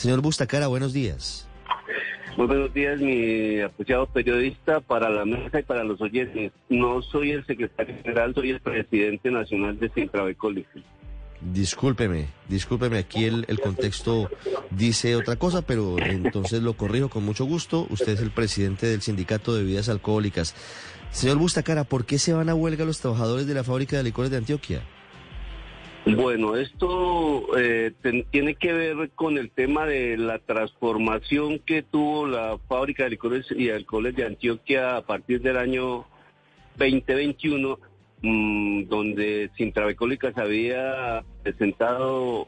Señor Bustacara, buenos días. Muy buenos días, mi apreciado periodista, para la mesa y para los oyentes. No soy el secretario general, soy el presidente nacional de Sintrabecólica. Discúlpeme, discúlpeme, aquí el, el contexto dice otra cosa, pero entonces lo corrijo con mucho gusto. Usted es el presidente del Sindicato de Bebidas Alcohólicas. Señor Bustacara, ¿por qué se van a huelga los trabajadores de la fábrica de licores de Antioquia? Bueno, esto eh, tiene que ver con el tema de la transformación que tuvo la fábrica de licores y alcoholes de Antioquia a partir del año 2021, mmm, donde Sintravecólicas había presentado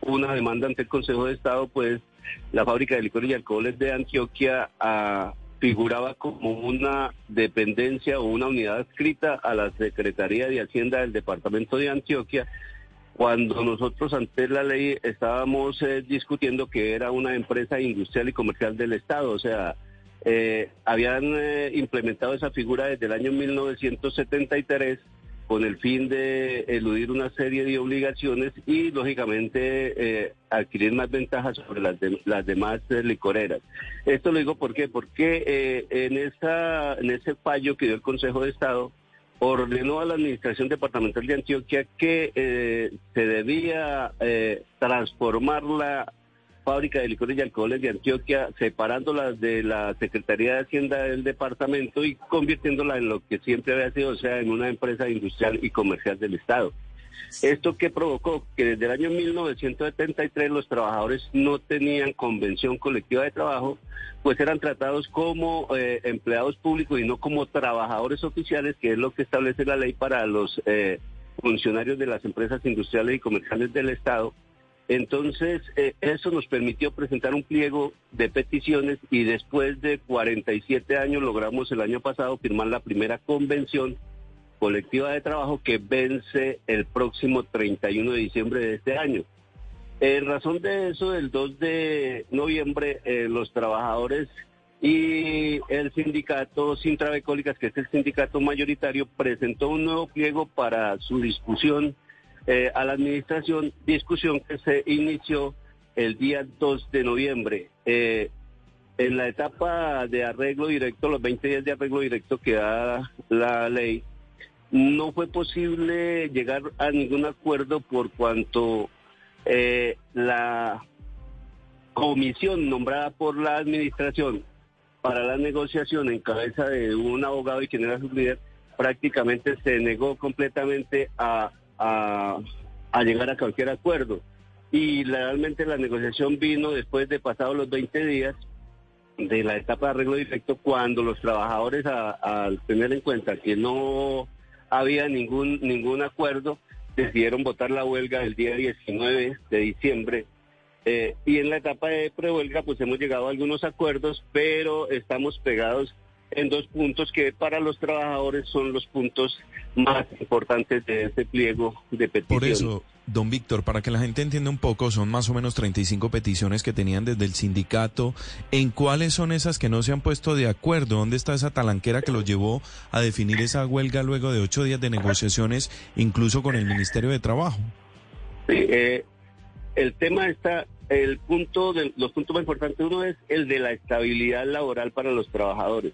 una demanda ante el Consejo de Estado, pues la fábrica de licores y alcoholes de Antioquia ah, figuraba como una dependencia o una unidad adscrita a la Secretaría de Hacienda del Departamento de Antioquia cuando nosotros ante la ley estábamos eh, discutiendo que era una empresa industrial y comercial del Estado, o sea, eh, habían eh, implementado esa figura desde el año 1973 con el fin de eludir una serie de obligaciones y lógicamente adquirir más ventajas sobre las, las demás licoreras. Esto lo digo ¿por qué? porque en, esa, en ese fallo que dio el Consejo de Estado, ordenó a la Administración Departamental de Antioquia que eh, se debía eh, transformar la fábrica de licores y alcoholes de Antioquia, separándola de la Secretaría de Hacienda del departamento y convirtiéndola en lo que siempre había sido, o sea, en una empresa industrial y comercial del Estado. Esto que provocó que desde el año 1973 los trabajadores no tenían convención colectiva de trabajo, pues eran tratados como eh, empleados públicos y no como trabajadores oficiales, que es lo que establece la ley para los eh, funcionarios de las empresas industriales y comerciales del Estado. Entonces, eh, eso nos permitió presentar un pliego de peticiones y después de 47 años logramos el año pasado firmar la primera convención colectiva de trabajo que vence el próximo 31 de diciembre de este año. En razón de eso, el 2 de noviembre, eh, los trabajadores y el sindicato Sintravecólicas, que es el sindicato mayoritario, presentó un nuevo pliego para su discusión eh, a la administración, discusión que se inició el día 2 de noviembre. Eh, en la etapa de arreglo directo, los 20 días de arreglo directo que da la ley, no fue posible llegar a ningún acuerdo por cuanto eh, la comisión nombrada por la administración para la negociación en cabeza de un abogado y quien era su líder prácticamente se negó completamente a, a, llegar a cualquier acuerdo. Y realmente la negociación vino después de pasados los 20 días de la etapa de arreglo directo cuando los trabajadores al tener en cuenta que no había ningún, ningún acuerdo, decidieron votar la huelga el día 19 de diciembre. Eh, y en la etapa de prehuelga, pues hemos llegado a algunos acuerdos, pero estamos pegados en dos puntos que para los trabajadores son los puntos más importantes de este pliego de petición. Por eso, don Víctor, para que la gente entienda un poco, son más o menos 35 peticiones que tenían desde el sindicato. ¿En cuáles son esas que no se han puesto de acuerdo? ¿Dónde está esa talanquera que los llevó a definir esa huelga luego de ocho días de negociaciones, incluso con el Ministerio de Trabajo? Sí, eh, el tema está, el punto los puntos más importantes, uno es el de la estabilidad laboral para los trabajadores.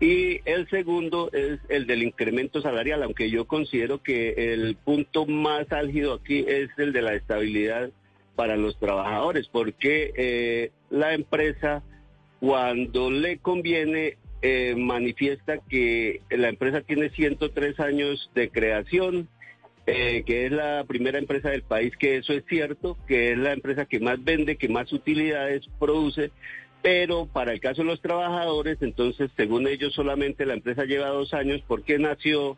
Y el segundo es el del incremento salarial, aunque yo considero que el punto más álgido aquí es el de la estabilidad para los trabajadores, porque eh, la empresa cuando le conviene eh, manifiesta que la empresa tiene 103 años de creación, eh, que es la primera empresa del país, que eso es cierto, que es la empresa que más vende, que más utilidades produce, pero para el caso de los trabajadores, entonces, según ellos, solamente la empresa lleva dos años porque nació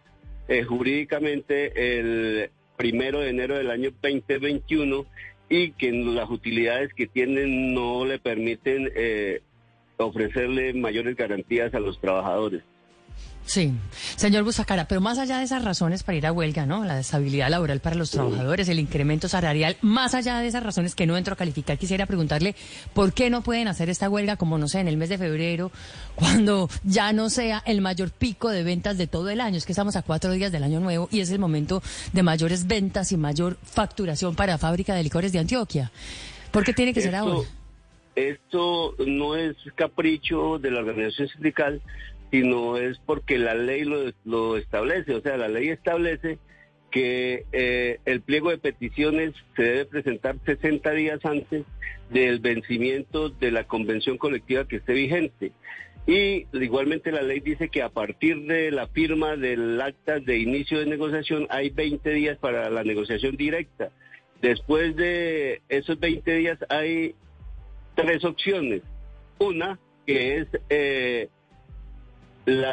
eh, jurídicamente el primero de enero del año 2021 y que las utilidades que tienen no le permiten eh, ofrecerle mayores garantías a los trabajadores. Sí, señor Busacara, pero más allá de esas razones para ir a huelga, ¿no? La estabilidad laboral para los trabajadores, el incremento salarial, más allá de esas razones que no entro a calificar, quisiera preguntarle por qué no pueden hacer esta huelga como, no sé, en el mes de febrero, cuando ya no sea el mayor pico de ventas de todo el año. Es que estamos a cuatro días del año nuevo y es el momento de mayores ventas y mayor facturación para fábrica de licores de Antioquia. ¿Por qué tiene que ser ahora? esto no es capricho de la organización sindical, sino es porque la ley lo, establece. O sea, la ley establece que eh, el pliego de peticiones se debe presentar 60 días antes del vencimiento de la convención colectiva que esté vigente. Y igualmente la ley dice que a partir de la firma del acta de inicio de negociación hay 20 días para la negociación directa. Después de esos 20 días hay tres opciones. Una, que es eh,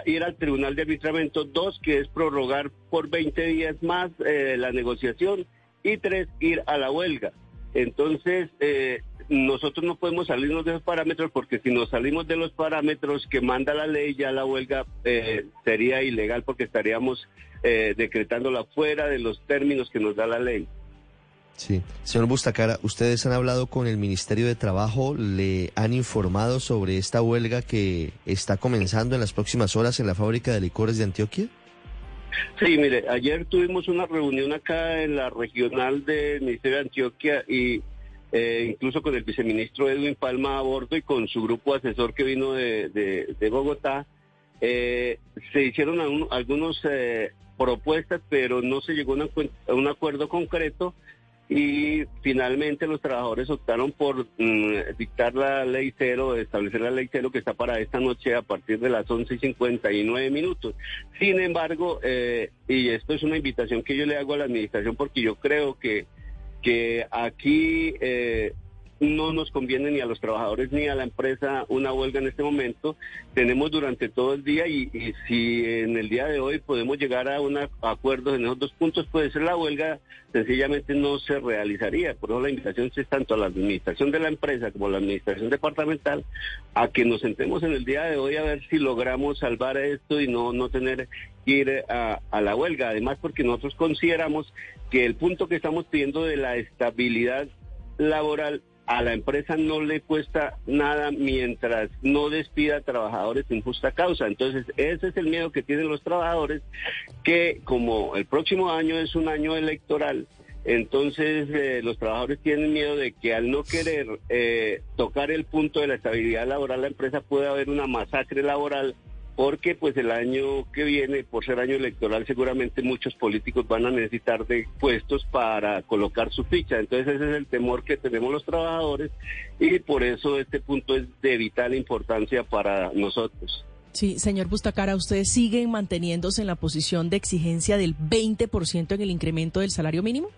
ir al Tribunal de Arbitramiento. Dos, que es prorrogar por 20 días más eh, la negociación. Y tres, ir a la huelga. Entonces, eh, nosotros no podemos salirnos de esos parámetros porque si nos salimos de los parámetros que manda la ley, ya la huelga eh, sería ilegal porque estaríamos eh, decretándola fuera de los términos que nos da la ley. Sí. Señor Bustacara, ¿ustedes han hablado con el Ministerio de Trabajo? ¿Le han informado sobre esta huelga que está comenzando en las próximas horas en la fábrica de licores de Antioquia? Sí, mire, ayer tuvimos una reunión acá en la regional del Ministerio de Antioquia y eh, incluso con el viceministro Edwin Palma a bordo y con su grupo asesor que vino de, Bogotá. Eh, se hicieron algunas eh, propuestas, pero no se llegó a un acuerdo concreto y finalmente los trabajadores optaron por mm, dictar la ley cero, establecer la ley cero que está para esta noche a partir de las 11 y 59 minutos. Sin embargo, eh, y esto es una invitación que yo le hago a la administración porque yo creo que, que aquí eh, no nos conviene ni a los trabajadores ni a la empresa una huelga en este momento. Tenemos durante todo el día y, si en el día de hoy podemos llegar a un acuerdo en esos dos puntos, puede ser la huelga sencillamente no se realizaría. Por eso la invitación es tanto a la administración de la empresa como a la administración departamental a que nos sentemos en el día de hoy a ver si logramos salvar esto y no, no tener que ir a la huelga. Además, porque nosotros consideramos que el punto que estamos pidiendo de la estabilidad laboral a la empresa no le cuesta nada mientras no despida a trabajadores sin justa causa. Entonces, ese es el miedo que tienen los trabajadores, que como el próximo año es un año electoral, entonces eh, los trabajadores tienen miedo de que al no querer eh, tocar el punto de la estabilidad laboral, la empresa puede haber una masacre laboral porque pues el año que viene, por ser año electoral, seguramente muchos políticos van a necesitar de puestos para colocar su ficha. Entonces ese es el temor que tenemos los trabajadores y por eso este punto es de vital importancia para nosotros. Sí, señor Bustacara, ¿ustedes siguen manteniéndose en la posición de exigencia del 20% en el incremento del salario mínimo?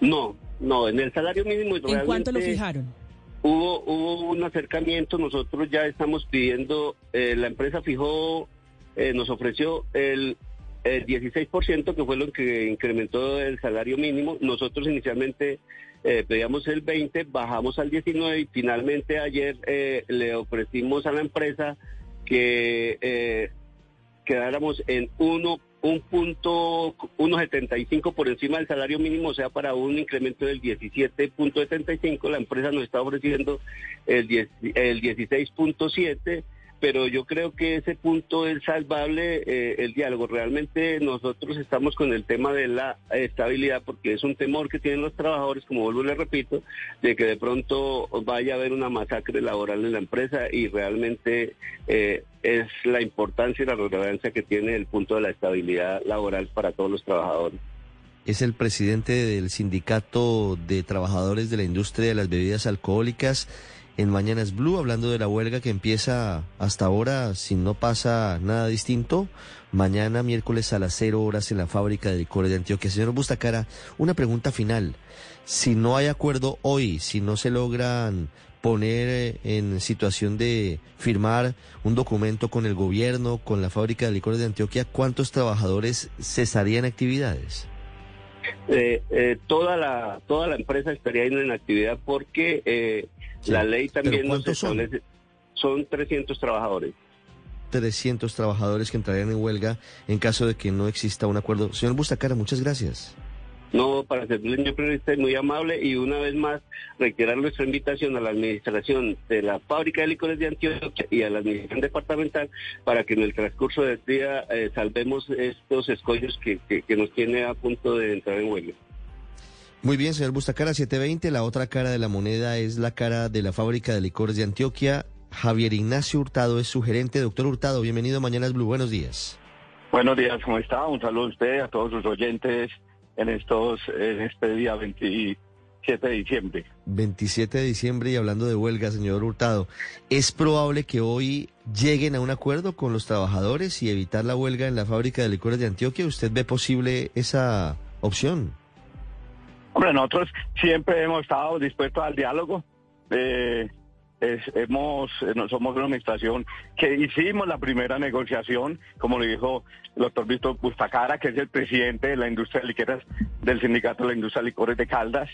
No, no, en el salario mínimo... ¿En cuánto lo fijaron? Hubo, hubo un acercamiento, nosotros ya estamos pidiendo, eh, la empresa fijó, eh, nos ofreció el, 16%, que fue lo que incrementó el salario mínimo. Nosotros inicialmente eh, pedíamos el 20%, bajamos al 19% y finalmente ayer le ofrecimos a la empresa que quedáramos en 1 un punto 1.75 por encima del salario mínimo, o sea, para un incremento del 17.75, la empresa nos está ofreciendo el, 10, el 16.7 pero yo creo que ese punto es salvable eh, el diálogo. Realmente nosotros estamos con el tema de la estabilidad porque es un temor que tienen los trabajadores, como vuelvo y le repito, de que de pronto vaya a haber una masacre laboral en la empresa y realmente eh, es la importancia y la relevancia que tiene el punto de la estabilidad laboral para todos los trabajadores es el presidente del Sindicato de Trabajadores de la Industria de las Bebidas Alcohólicas en Mañanas Blue, hablando de la huelga que empieza hasta ahora, si no pasa nada distinto, mañana miércoles a las cero horas en la fábrica de licores de Antioquia. Señor Bustacara, una pregunta final. Si no hay acuerdo hoy, si no se logran poner eh, en situación de firmar un documento con el gobierno, con la fábrica de licores de Antioquia, ¿cuántos trabajadores cesarían actividades? Eh, eh, toda la toda la empresa estaría en actividad porque la ley también nos establece, son? son 300 trabajadores. 300 trabajadores que entrarían en huelga en caso de que no exista un acuerdo. Señor Bustacara, muchas gracias. No, para servirle, señor periodista, muy amable y una vez más reiterar nuestra invitación a la administración de la fábrica de licores de Antioquia y a la administración departamental para que en el transcurso del día eh, salvemos estos escollos que, que nos tiene a punto de entrar en huelga. Muy bien, señor Bustacara, 720. La otra cara de la moneda es la cara de la fábrica de licores de Antioquia. Javier Ignacio Hurtado es su gerente. Doctor Hurtado, bienvenido a Mañanas Blue. Buenos días. Buenos días, ¿cómo está? Un saludo a usted, a todos sus oyentes en estos en este día 27 de diciembre. 27 de diciembre y hablando de huelga, señor Hurtado, ¿es probable que hoy lleguen a un acuerdo con los trabajadores y evitar la huelga en la fábrica de licores de Antioquia? ¿Usted ve posible esa opción? Hombre, nosotros siempre hemos estado dispuestos al diálogo. Eh, hemos, eh, somos una administración que hicimos la primera negociación, como le dijo el doctor Víctor Bustacara, que es el presidente de la industria de liqueras del sindicato de la industria de licores de Caldas.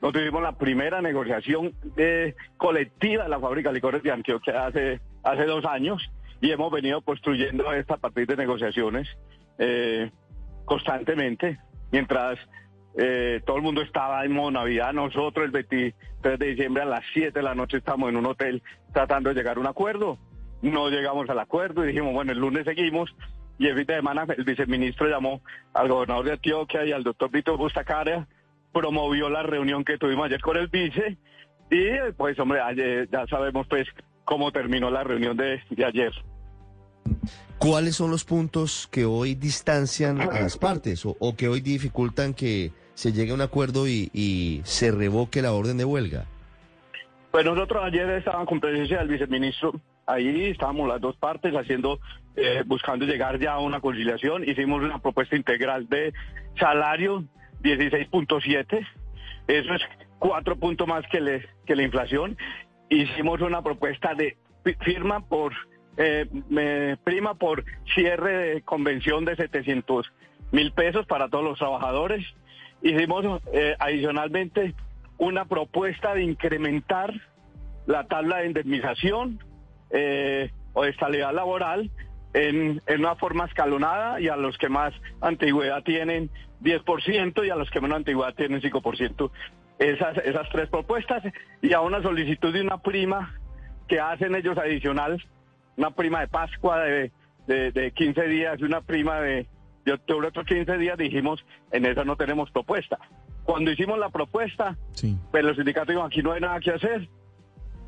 Nosotros tuvimos la primera negociación de, colectiva de la fábrica de licores de Antioquia hace, hace dos años y hemos venido construyendo esta partir de negociaciones eh, constantemente, mientras eh, todo el mundo estaba en modo Navidad. Nosotros el 23 de diciembre a las 7 de la noche estamos en un hotel tratando de llegar a un acuerdo. No llegamos al acuerdo y dijimos, bueno, el lunes seguimos. Y el fin de semana el viceministro llamó al gobernador de Antioquia y al doctor Víctor Bustacara, promovió la reunión que tuvimos ayer con el vice y pues hombre, ya sabemos pues cómo terminó la reunión de, ayer. ¿Cuáles son los puntos que hoy distancian a las partes o que hoy dificultan que se llegue a un acuerdo y, se revoque la orden de huelga? Pues nosotros ayer estábamos con presencia del viceministro, ahí estábamos las dos partes haciendo, eh, buscando llegar ya a una conciliación, hicimos una propuesta integral de salario 16.7, eso es cuatro puntos más que la inflación, hicimos una propuesta de firma por, eh, prima por cierre de convención de 700 mil pesos para todos los trabajadores, Hicimos eh, adicionalmente una propuesta de incrementar la tabla de indemnización eh, o de estabilidad laboral en, una forma escalonada y a los que más antigüedad tienen 10% y a los que menos antigüedad tienen 5%. Esas, esas tres propuestas y a una solicitud de una prima que hacen ellos adicional, una prima de Pascua de, de, de 15 días y una prima de, de octubre otros 15 días dijimos, en esa no tenemos propuesta. Cuando hicimos la propuesta, sí. pues los sindicatos dijeron, aquí no hay nada que hacer,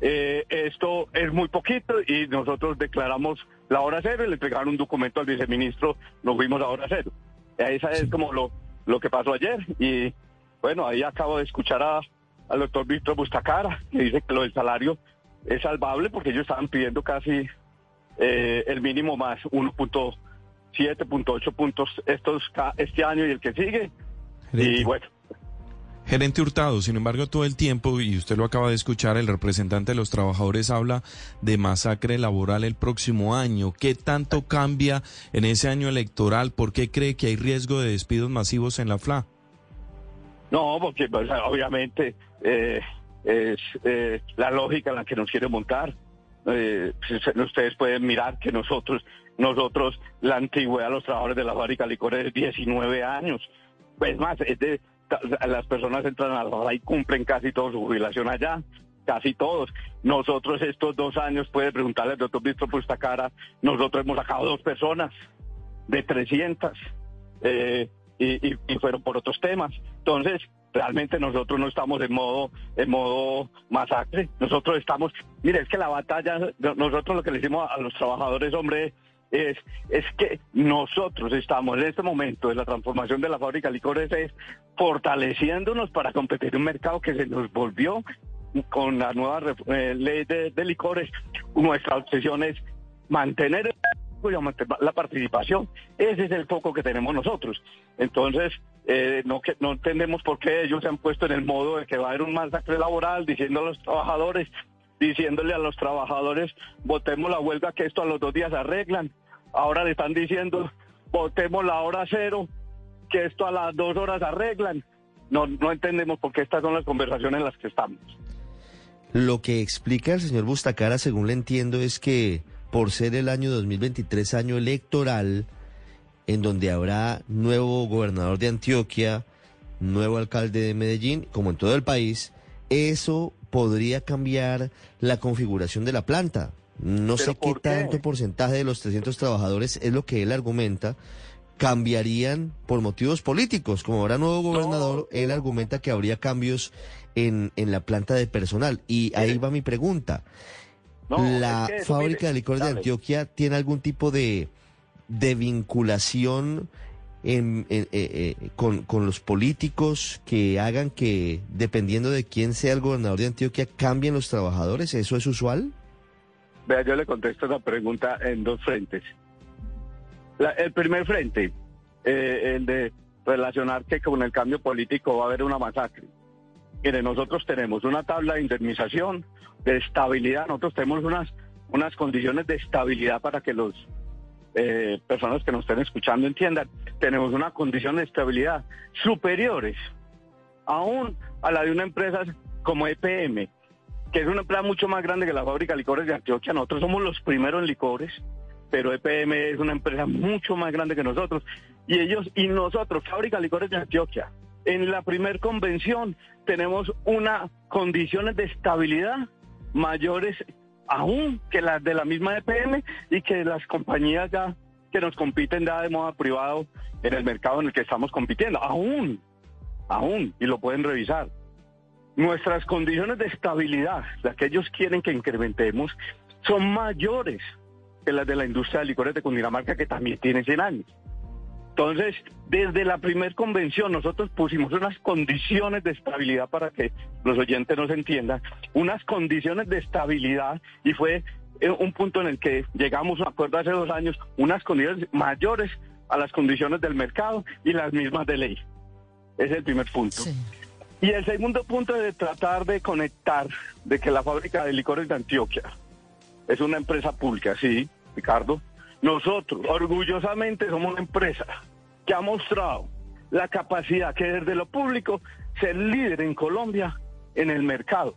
eh, esto es muy poquito y nosotros declaramos la hora cero y le entregaron un documento al viceministro, nos fuimos a hora cero. Esa es como lo, lo que pasó ayer y bueno, ahí acabo de escuchar a, al doctor Víctor Bustacara, que dice que lo del salario es salvable porque ellos estaban pidiendo casi eh, el mínimo más 1.5 7.8 puntos estos este año y el que sigue. Y bueno. Gerente Hurtado, sin embargo, todo el tiempo, y usted lo acaba de escuchar, el representante de los trabajadores habla de masacre laboral el próximo año. ¿Qué tanto cambia en ese año electoral? ¿Por qué cree que hay riesgo de despidos masivos en la FLA? No, porque pues, obviamente eh, es eh, la lógica en la que nos quiere montar. Eh, ustedes pueden mirar que nosotros nosotros, la antigüedad de los trabajadores de la fábrica de licores es 19 años. Pues más, las personas entran a la y cumplen casi toda su jubilación allá, casi todos. Nosotros estos dos años, puede preguntarle al doctor Víctor por esta cara, nosotros hemos sacado dos personas de 300 eh, y, fueron por otros temas. Entonces, realmente nosotros no estamos en modo en modo masacre. Nosotros estamos, mire, es que la batalla, nosotros lo que le decimos a los trabajadores, hombre, es, es que nosotros estamos en este momento en la transformación de la fábrica de licores es fortaleciéndonos para competir en un mercado que se nos volvió con la nueva eh, ley de, licores. Nuestra obsesión es mantener la participación. Ese es el foco que tenemos nosotros. Entonces, eh, no, que, no entendemos por qué ellos se han puesto en el modo de que va a haber un masacre laboral diciendo a los trabajadores, diciéndole a los trabajadores, votemos la huelga que esto a los dos días arreglan. Ahora le están diciendo, votemos la hora cero, que esto a las dos horas arreglan. No, no entendemos por qué estas son las conversaciones en las que estamos. Lo que explica el señor Bustacara, según le entiendo, es que por ser el año 2023 año electoral, en donde habrá nuevo gobernador de Antioquia, nuevo alcalde de Medellín, como en todo el país, eso podría cambiar la configuración de la planta. No sé qué, tanto porcentaje de los 300 trabajadores es lo que él argumenta cambiarían por motivos políticos. Como ahora nuevo gobernador, él argumenta que habría cambios en, en la planta de personal. Y ahí va mi pregunta. ¿La fábrica de licores de Antioquia tiene algún tipo de, de vinculación en, eh, eh, con, con los políticos que hagan que, dependiendo de quién sea el gobernador de Antioquia, cambien los trabajadores? ¿Eso es usual? Vea, yo le contesto esa pregunta en dos frentes. el primer frente, eh, el de relacionar que con el cambio político va a haber una masacre. Mire, nosotros tenemos una tabla de indemnización, de estabilidad, nosotros tenemos unas, unas condiciones de estabilidad para que los eh, personas que nos estén escuchando entiendan, tenemos una condición de estabilidad superiores aún a la de una empresa como EPM, que es una empresa mucho más grande que la fábrica de licores de Antioquia. Nosotros somos los primeros en licores, pero EPM es una empresa mucho más grande que nosotros. Y ellos y nosotros, fábrica de licores de Antioquia, en la primer convención tenemos unas condiciones de estabilidad mayores aún que las de la misma EPM y que las compañías ya que nos compiten ya de modo privado en el mercado en el que estamos compitiendo. Aún, aún, y lo pueden revisar. Nuestras condiciones de estabilidad, las que ellos quieren que incrementemos, son mayores que las de la industria de licores de Cundinamarca, que también tiene 100 años. Entonces, desde la primer convención nosotros pusimos unas condiciones de estabilidad para que los oyentes nos entiendan, unas condiciones de estabilidad y fue eh, un punto en el que llegamos a un acuerdo hace dos años, unas condiciones mayores a las condiciones del mercado y las mismas de ley. Ese es el primer punto. Y el segundo punto es de tratar de conectar de que la fábrica de licores de Antioquia es una empresa pública, sí, Ricardo, nosotros, orgullosamente, somos una empresa que ha mostrado la capacidad que desde lo público ser líder en Colombia en el mercado.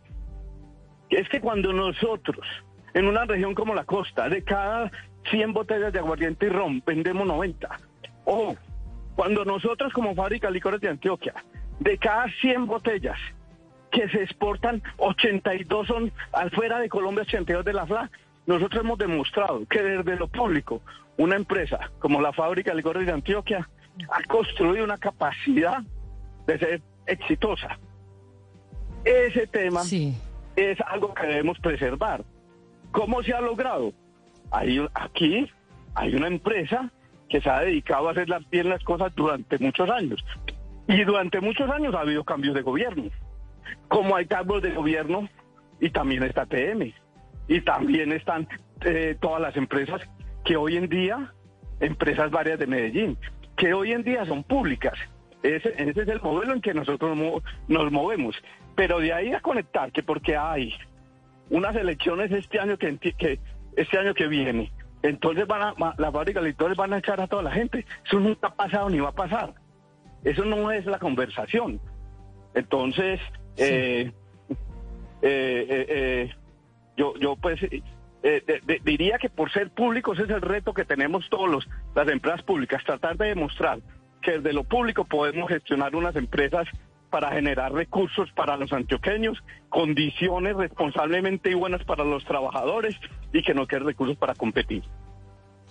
Es que cuando nosotros, en una región como la costa, de cada 100 botellas de aguardiente y ron, vendemos 90. O cuando nosotros como fábrica de licores de Antioquia, de cada 100 botellas que se exportan, 82 son afuera de Colombia, 82 de la FLA, nosotros hemos demostrado que desde lo público, una empresa como la fábrica de licores de Antioquia ha construido una capacidad de ser exitosa. Ese tema es algo que debemos preservar. ¿Cómo se ha logrado? Hay, aquí hay una empresa que se ha dedicado a hacer bien las cosas durante muchos años. Y durante muchos años ha habido cambios de gobierno. Como hay cambios de gobierno y también está TM y también están eh, todas las empresas que hoy en día, empresas varias de Medellín, que hoy en día son públicas. Ese, ese es el modelo en que nosotros nos movemos. Pero de ahí a conectar que porque hay unas elecciones este año que, que este año que viene, entonces van a, la fábrica de licores van a echar a toda la gente. Eso nunca ha pasado ni va a pasar. Eso no es la conversación. Entonces, eh, eh, eh, yo, yo pues eh, eh, diría que por ser públicos es el reto que tenemos todos los, las empresas públicas, tratar de demostrar que desde lo público podemos gestionar unas empresas para generar recursos para los antioqueños, condiciones responsablemente y buenas para los trabajadores y que no queden recursos para competir.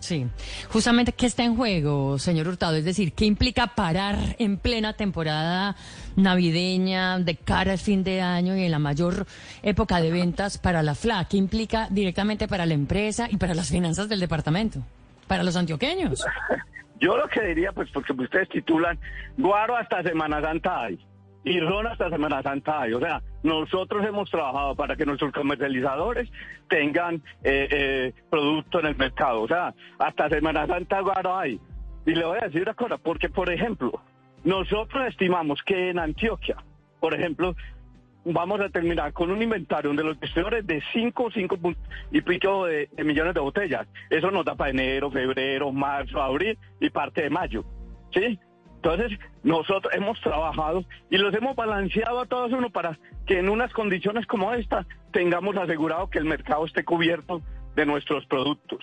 Sí, justamente, ¿qué está en juego, señor Hurtado? Es decir, ¿qué implica parar en plena temporada navideña, de cara al fin de año y en la mayor época de ventas para la FLA? ¿Qué implica directamente para la empresa y para las finanzas del departamento? Para los antioqueños. Yo lo que diría, pues, porque ustedes titulan, Guaro hasta Semana Santa hay y ron hasta Semana Santa hay. O sea, nosotros hemos trabajado para que nuestros comercializadores tengan eh, eh, producto en el mercado. O sea, hasta Semana Santa guaro hay. Y le voy a decir una cosa, porque por ejemplo, nosotros estimamos que en Antioquia, por ejemplo, vamos a terminar con un inventario de los distribuidores de 5, 5 y pico de, de millones de botellas. Eso nos da para enero, febrero, marzo, abril y parte de mayo. ¿Sí? Entonces, nosotros hemos trabajado y los hemos balanceado a todos uno para que en unas condiciones como esta tengamos asegurado que el mercado esté cubierto de nuestros productos.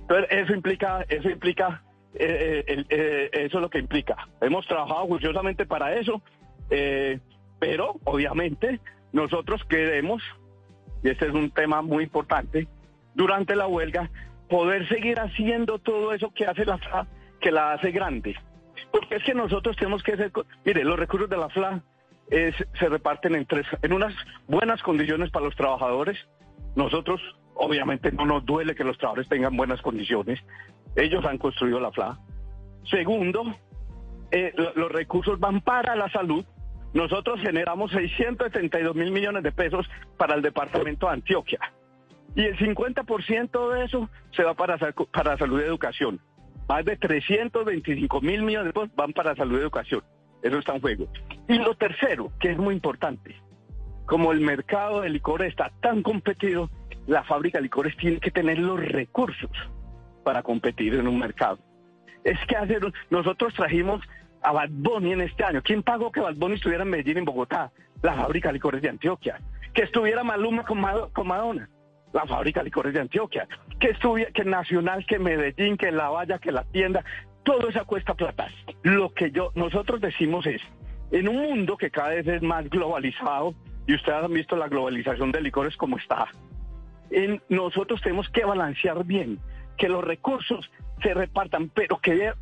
Entonces, eso implica, eso implica, eh, eh, eh, eso es lo que implica. Hemos trabajado juiciosamente para eso, pero obviamente nosotros queremos, y este es un tema muy importante, durante la huelga, poder seguir haciendo todo eso que hace la que la hace grande. Porque es que nosotros tenemos que ser... Mire, los recursos de la FLA se reparten en, tres, en unas buenas condiciones para los trabajadores. Nosotros, obviamente, no nos duele que los trabajadores tengan buenas condiciones. Ellos han construido la FLA. Segundo, eh, los recursos van para la salud. Nosotros generamos 672 mil millones de pesos para el departamento de Antioquia. Y el 50% de eso se va para, para salud y educación. Más de 325 mil millones de pesos van para salud y educación. Eso está en juego. Y lo tercero, que es muy importante, como el mercado de licores está tan competido, la fábrica de licores tiene que tener los recursos para competir en un mercado. Es que hacer, nosotros trajimos a Bad en este año. ¿Quién pagó que Bad estuviera en Medellín, en Bogotá? La fábrica de licores de Antioquia. Que estuviera Maluma con Madonna la fábrica de licores de Antioquia, que estuviera, que Nacional, que Medellín, que La Valla, que la tienda, todo eso cuesta plata. Lo que yo, nosotros decimos es, en un mundo que cada vez es más globalizado, y ustedes han visto la globalización de licores como está, en, nosotros tenemos que balancear bien, que los recursos se repartan, pero que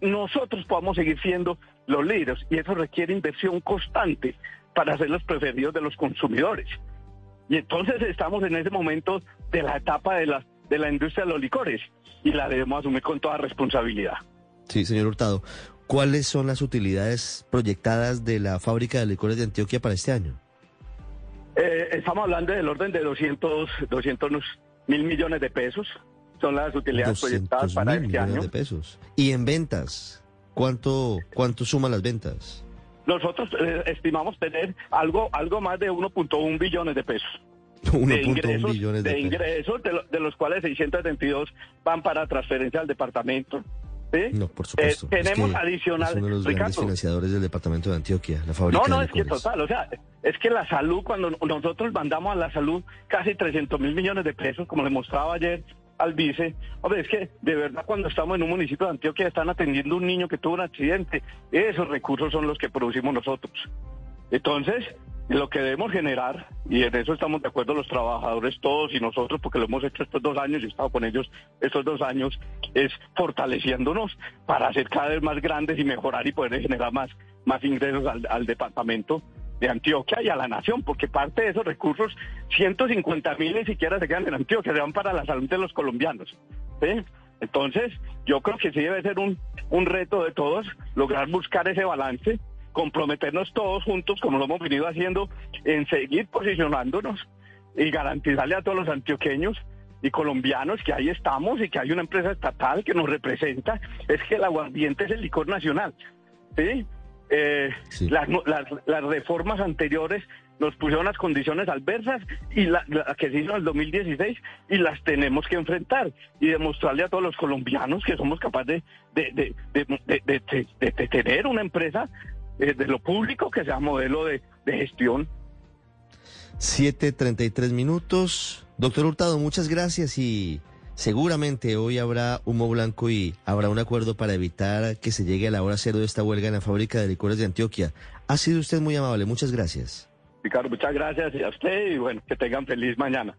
nosotros podamos seguir siendo los líderes, y eso requiere inversión constante para ser los preferidos de los consumidores. Y entonces estamos en ese momento de la etapa de la, de la industria de los licores, y la debemos asumir con toda responsabilidad. Sí, señor Hurtado. ¿Cuáles son las utilidades proyectadas de la fábrica de licores de Antioquia para este año? Eh, estamos hablando del orden de 200, 200 mil millones de pesos. Son las utilidades proyectadas para este año. de pesos. ¿Y en ventas? ¿Cuánto, cuánto suman las ventas? Nosotros eh, estimamos tener algo, algo más de 1.1 billones de pesos. 1.1 billones de, de ingresos, de, de, los cuales 622 van para transferencia al departamento no, por supuesto. Eh, tenemos adicional. Es uno de los grandes financiadores del departamento de Antioquia, la fábrica. No, no, es que total, o sea, es que la salud, cuando nosotros mandamos a la salud casi 300 mil millones de pesos, como le mostraba ayer al vice, hombre, es que de verdad cuando estamos en un municipio de Antioquia están atendiendo un niño que tuvo un accidente, esos recursos son los que producimos nosotros. Entonces, lo que debemos generar, y en eso estamos de acuerdo los trabajadores todos y nosotros, porque lo hemos hecho estos dos años y he estado con ellos estos dos años, es fortaleciéndonos para ser cada vez más grandes y mejorar y poder generar más, más ingresos al, departamento de Antioquia y a la nación, porque parte de esos recursos, 150 mil ni siquiera se quedan en Antioquia, se van para la salud de los colombianos. Entonces, yo creo que sí debe ser un, un reto de todos lograr buscar ese balance comprometernos todos juntos, como lo hemos venido haciendo, en seguir posicionándonos y garantizarle a todos los antioqueños y colombianos que ahí estamos y que hay una empresa estatal que nos representa, es que el aguardiente es el licor nacional. ¿sí? Eh, las, reformas anteriores nos pusieron las condiciones adversas y la, que se hizo en el 2016 y las tenemos que enfrentar y demostrarle a todos los colombianos que somos capaces de, de tener una empresa eh, de lo público que sea modelo de, de gestión. 7.33 minutos. Doctor Hurtado, muchas gracias y seguramente hoy habrá humo blanco y habrá un acuerdo para evitar que se llegue a la hora cero de esta huelga en la fábrica de licores de Antioquia. Ha sido usted muy amable, muchas gracias. Ricardo, muchas gracias a usted y bueno, que tengan feliz mañana.